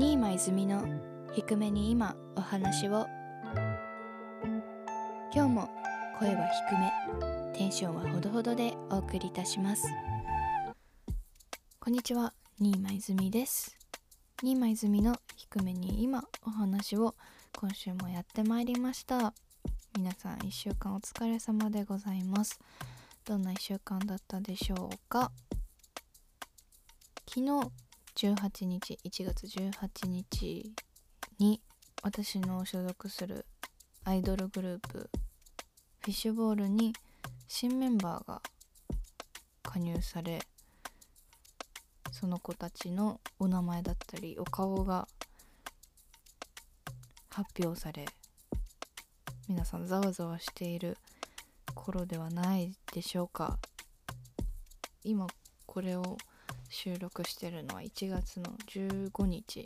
新間泉の低めに今お話を。今日も声は低めテンションはほどほどでお送りいたします。こんにちは新間泉です。新間泉の低めに今お話を。今週もやってまいりました。皆さん1週間お疲れ様でございます。どんな1週間だったでしょうか。昨日18日1月18日に私の所属するアイドルグループフィッシュボールに新メンバーが加入されその子たちのお名前だったりお顔が発表され皆さんざわざわしている頃ではないでしょうか。今これを収録してるのは1月の15日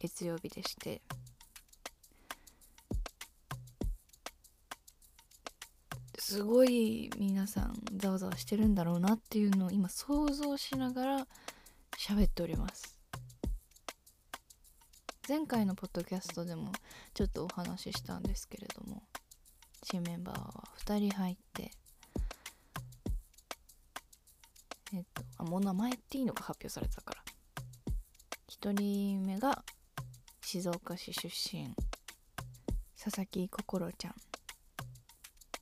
月曜日でしてすごい皆さんざわざわしてるんだろうなっていうのを今想像しながら喋っております。前回のポッドキャストでもちょっとお話ししたんですけれども新メンバーは2人入ってあもう名前っていいのか発表されてたから。1人目が静岡市出身。佐々木心ちゃん。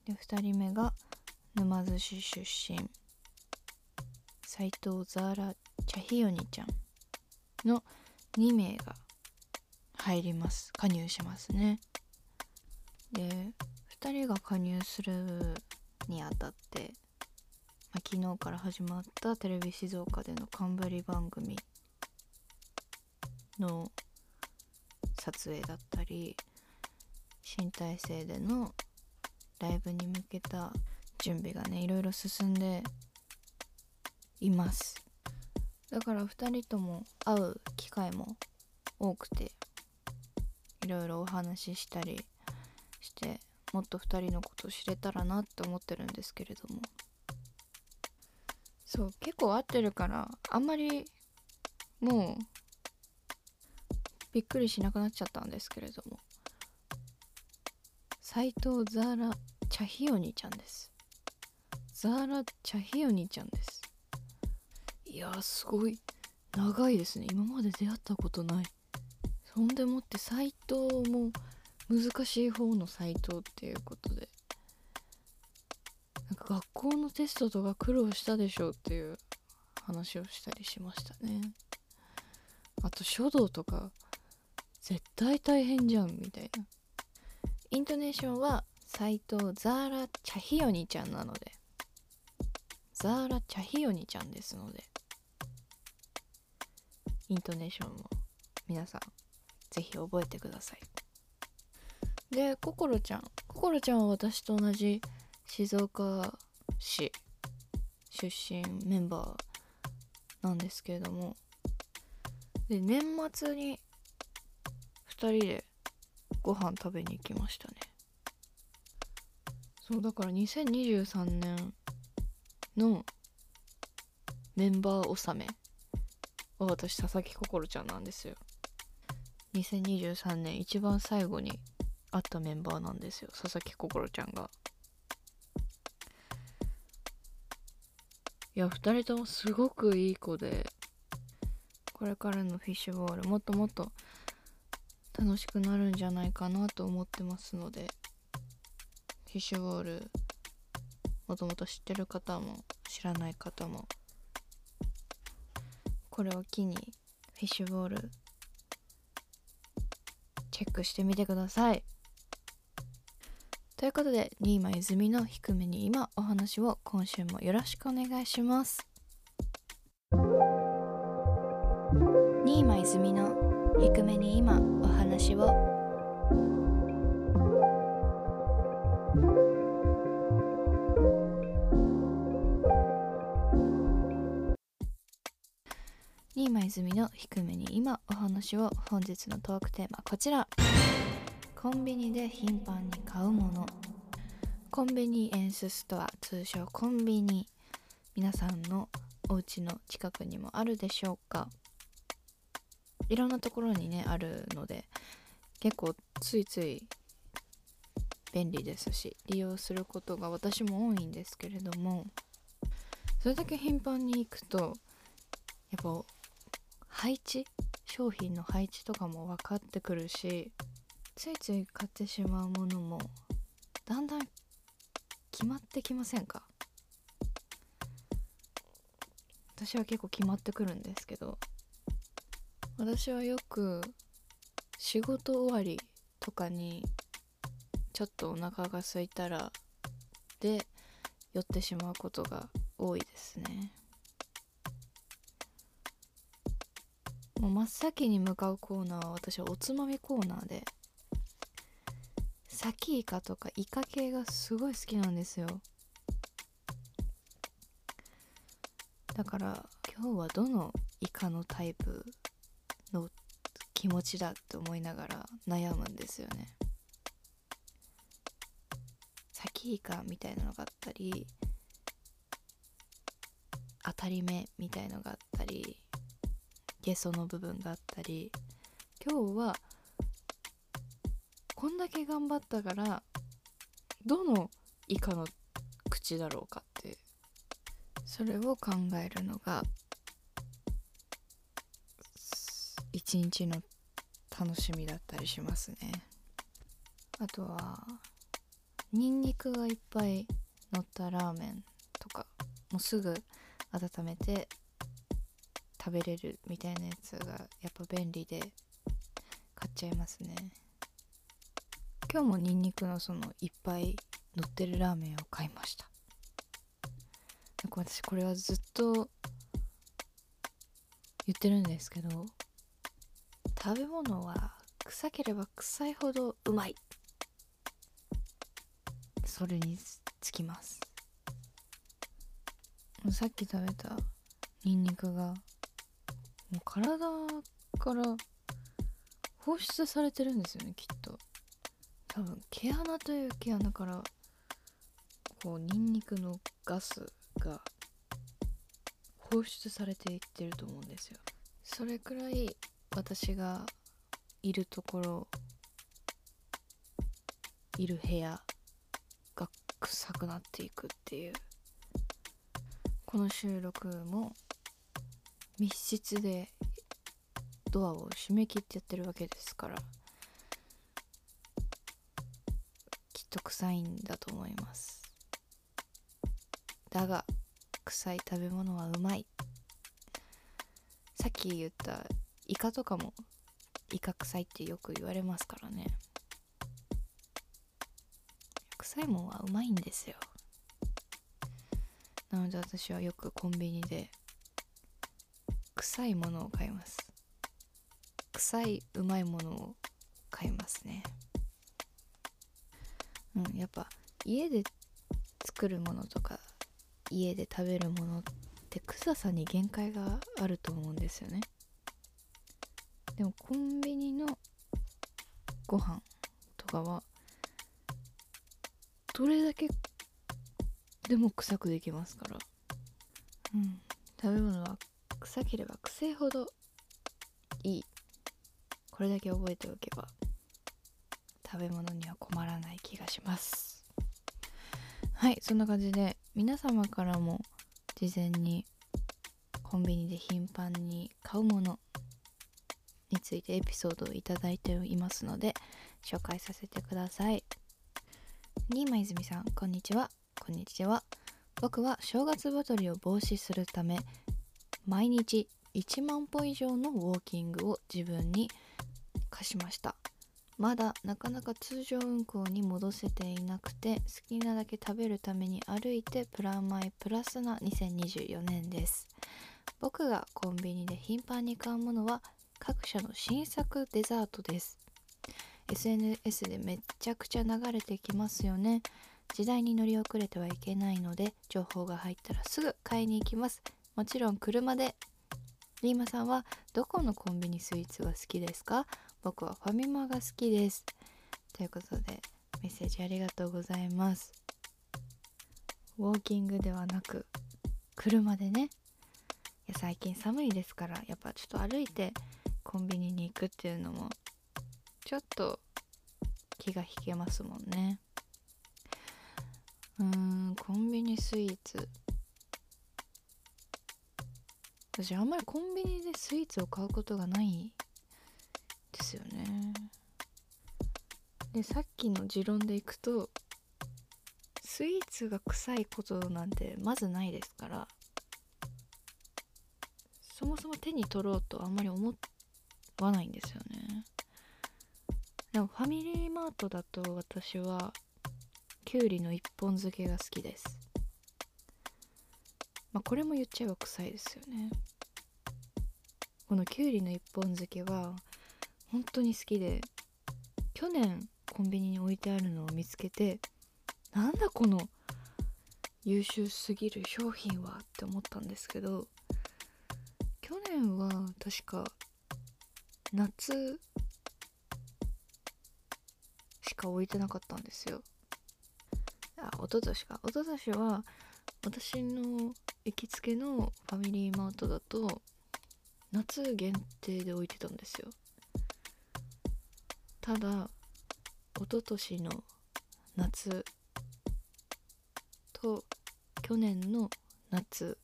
で2人目が沼津市出身。斎藤ザーラ茶ひよにちゃん。の2名が入ります。加入しますね。で2人が加入するにあたって、昨日から始まったテレビ静岡での冠番組の撮影だったり新体制でのライブに向けた準備がねいろいろ進んでいます。だから2人とも会う機会も多くていろいろお話ししたりしてもっと2人のことを知れたらなって思ってるんですけれども。そう結構合ってるからあんまりもうびっくりしなくなっちゃったんですけれども。斎藤ザーラ・チャヒオニちゃんです。ザーラ・チャヒオニちゃんです。いやすごい。長いですね。今まで出会ったことない。そんでもって斎藤も難しい方の斎藤っていうことで。学校のテストとか苦労したでしょうっていう話をしたりしましたね。あと書道とか絶対大変じゃんみたいな。イントネーションは斎藤ザーラ・チャヒヨニちゃんなので。ザーラ・チャヒヨニちゃんですので。イントネーションも皆さんぜひ覚えてください。でココロちゃん。ココロちゃんは私と同じ静岡市出身メンバーなんですけれども。で年末に2人でご飯食べに行きましたね。そうだから2023年のメンバー納めは私佐々木心ちゃんなんですよ。2023年一番最後に会ったメンバーなんですよ佐々木心ちゃんが。いや2人ともすごくいい子でこれからのフィッシュボールもっともっと楽しくなるんじゃないかなと思ってますのでフィッシュボールもともと知ってる方も知らない方もこれを機にフィッシュボールチェックしてみてください。ということで新間泉の低めに今お話を今週もよろしくお願いします。新間泉の低めに今お話を。新間泉の低めに今お話を。本日のトークテーマこちら。コンビニで頻繁に買うもの。コンビニエンスストア通称コンビニ。皆さんのお家の近くにもあるでしょうか。いろんなところにねあるので結構ついつい便利ですし利用することが私も多いんですけれどもそれだけ頻繁に行くとやっぱ配置商品の配置とかも分かってくるしついつい買ってしまうものもだんだん決まってきませんか？私は結構決まってくるんですけど私はよく仕事終わりとかにちょっとお腹が空いたらで寄ってしまうことが多いですね。もう真っ先に向かうコーナーは私はおつまみコーナーでサキイカとかイカ系がすごい好きなんですよ。だから今日はどのイカのタイプの気持ちだって思いながら悩むんですよね。サキイカみたいなのがあったり当たり目みたいのがあったりゲソの部分があったり今日はこんだけ頑張ったからどのイカの口だろうかってそれを考えるのが一日の楽しみだったりしますね。あとはニンニクがいっぱい乗ったラーメンとかもうすぐ温めて食べれるみたいなやつがやっぱ便利で買っちゃいますね。今日もニンニクのそのいっぱい乗ってるラーメンを買いました。なんか私これはずっと言ってるんですけど食べ物は臭ければ臭いほどうまい。それにつきます。さっき食べたニンニクがもう体から放出されてるんですよねきっと。多分毛穴という毛穴からこうニンニクのガスが放出されていってると思うんですよ。それくらい私がいるところいる部屋が臭くなっていくっていう。この収録も密室でドアを閉め切ってやってるわけですから。と臭いんだと思いますだが臭い食べ物はうまいさっき言ったイカとかもイカ臭いってよく言われますからね臭いもんはうまいんですよなので私はよくコンビニで臭いものを買います臭いうまいものを買いますねうんやっぱ家で作るものとか家で食べるものって臭さに限界があると思うんですよね。でもコンビニのご飯とかはどれだけでも臭くできますから。うん食べ物は臭ければ臭いほどいい。これだけ覚えておけば。食べ物には困らない気がします。はいそんな感じで皆様からも事前にコンビニで頻繁に買うものについてエピソードをいただいていますので紹介させてください。新間泉さんこんにちは。こんにちは。僕は正月太りを防止するため毎日1万歩以上のウォーキングを自分に課しました。まだなかなか通常運行に戻せていなくて好きなだけ食べるために歩いてプラマイプラスな2024年です。僕がコンビニで頻繁に買うものは各社の新作デザートです。SNS でめっちゃくちゃ流れてきますよね。時代に乗り遅れてはいけないので情報が入ったらすぐ買いに行きます。もちろん車で。リーマさんはどこのコンビニスイーツが好きですか？僕はファミマが好きです。ということでメッセージありがとうございます。ウォーキングではなく車でね。いや最近寒いですからやっぱちょっと歩いてコンビニに行くっていうのもちょっと気が引けますもんね。うーんコンビニスイーツ。私あんまりコンビニでスイーツを買うことがないですよね。でさっきの持論でいくとスイーツが臭いことなんてまずないですからそもそも手に取ろうとあんまり思わないんですよね。でもファミリーマートだと私はきゅうりの一本漬けが好きです。まあこれも言っちゃえば臭いですよね。このきゅうりの一本漬けは本当に好きで去年コンビニに置いてあるのを見つけてなんだこの優秀すぎる商品はって思ったんですけど去年は確か夏しか置いてなかったんですよ。あ一昨年か。一昨年は私の行きつけのファミリーマートだと夏限定で置いてたんですよ。ただ一昨年の夏と去年の夏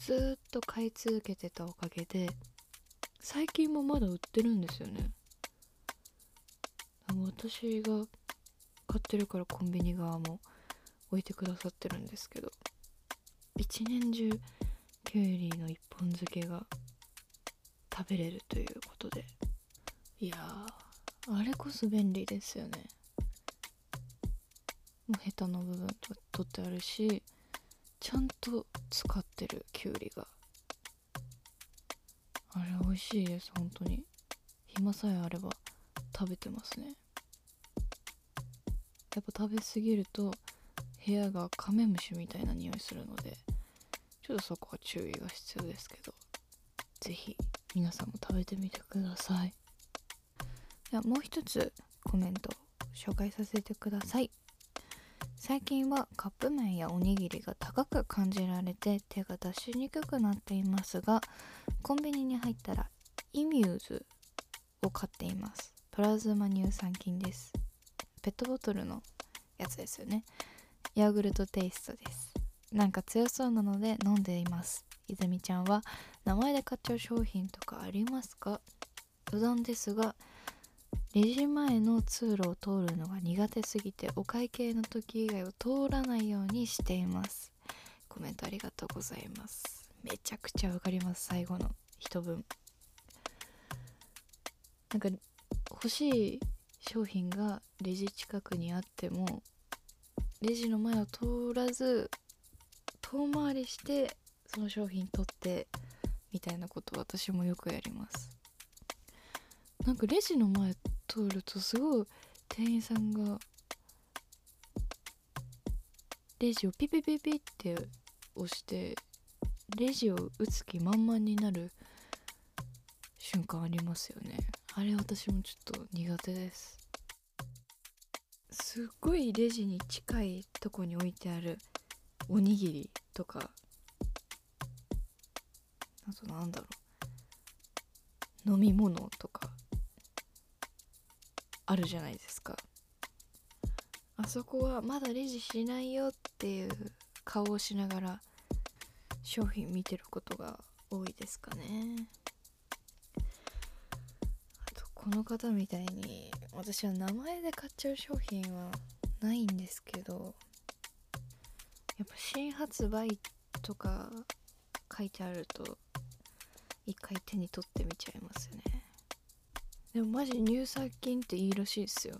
ずっと買い続けてたおかげで最近もまだ売ってるんですよね。私が買ってるからコンビニ側も置いてくださってるんですけど一年中きゅうりの一本漬けが食べれるということでいやあれこそ便利ですよね。もうヘタの部分と取ってあるしちゃんと使ってるきゅうりが。あれ美味しいです本当に。暇さえあれば食べてますね。やっぱ食べ過ぎると部屋がカメムシみたいな匂いするのでちょっとそこは注意が必要ですけど是非皆さんも食べてみてください。ではもう一つコメント紹介させてください。最近はカップ麺やおにぎりが高く感じられて手が出しにくくなっていますがコンビニに入ったらイミューズを買っています。プラズマ乳酸菌です。ペットボトルのやつですよね。ヤーグルトテイストです。なんか強そうなので飲んでいます。泉ちゃんは名前で買っちゃう商品とかありますか？余談ですがレジ前の通路を通るのが苦手すぎてお会計の時以外を通らないようにしています。コメントありがとうございます。めちゃくちゃわかります最後の一文。なんか欲しい商品がレジ近くにあってもレジの前を通らず遠回りしてその商品取ってみたいなこと私もよくやります。なんかレジの前通るとすごい店員さんがレジをピピピピって押してレジを打つ気満々になる瞬間ありますよね。あれ私もちょっと苦手です。すっごいレジに近いとこに置いてあるおにぎりとかあとなんだろう飲み物とかあるじゃないですか。あそこはまだレジしないよっていう顔をしながら商品見てることが多いですかね。あとこの方みたいに私は名前で買っちゃう商品はないんですけどやっぱ新発売とか書いてあると一回手に取ってみちゃいますね。でもマジ乳酸菌っていいらしいですよ。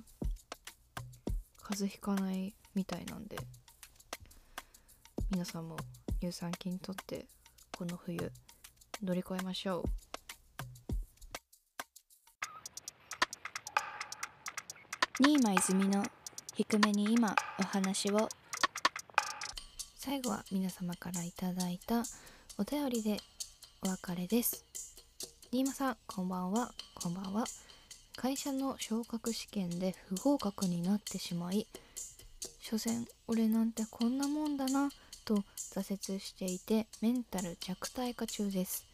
風邪ひかないみたいなんで。皆さんも乳酸菌とってこの冬乗り越えましょう。新間泉の低めに今お話を。最後は皆様からいただいたお便りでお別れです。新間さんこんばんは。こんばんは。会社の昇格試験で不合格になってしまい所詮俺なんてこんなもんだなと挫折していてメンタル弱体化中です。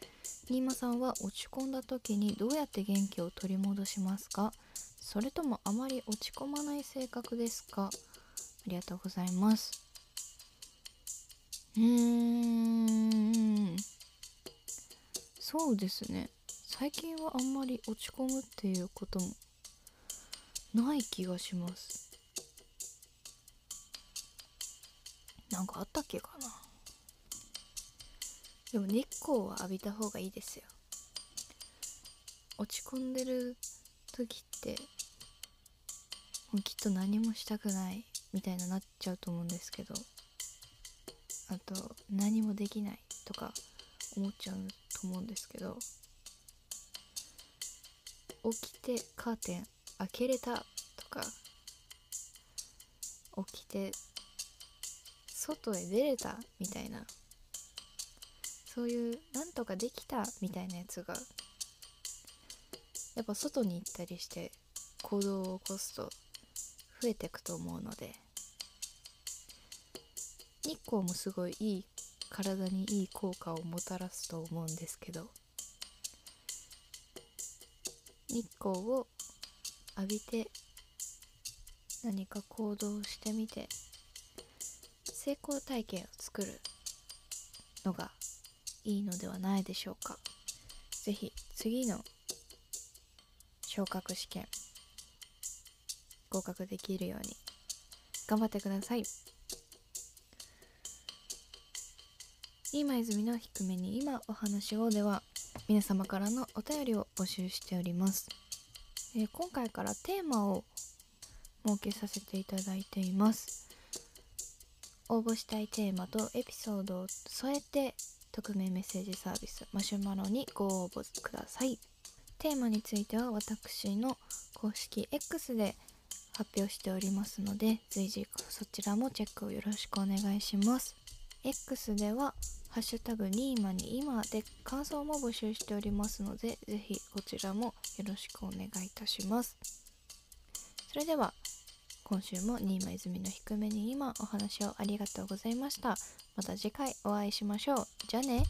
新間さんは落ち込んだ時にどうやって元気を取り戻しますか？それともあまり落ち込まない性格ですか？ありがとうございます。うーん。そうですね。最近はあんまり落ち込むっていうこともない気がします。なんかあったっけかな。でも日光は浴びた方がいいですよ。落ち込んでる時ってもうきっと何もしたくないみたいになっちゃうと思うんですけどあと何もできないとか思っちゃうと思うんですけど起きてカーテン開けれたとか起きて外へ出れたみたいなそういうなんとかできたみたいなやつがやっぱ外に行ったりして行動を起こすと増えていくと思うので日光もすごいいい体にいい効果をもたらすと思うんですけど日光を浴びて何か行動してみて成功体験を作るのがいいのではないでしょうか。是非次の昇格試験合格できるように頑張ってください。今泉の低めに今お話をでは皆様からのお便りを募集しております、えー、今回からテーマを設けさせていただいています。応募したいテーマとエピソードを添えて匿名メッセージサービスマシュマロにご応募ください。テーマについては私の公式 X で発表しておりますので随時そちらもチェックをよろしくお願いします。X ではハッシュタグニーマに今で感想も募集しておりますので、ぜひこちらもよろしくお願いいたします。それでは、今週も新今泉の低めに今お話をありがとうございました。また次回お会いしましょう。じゃあね。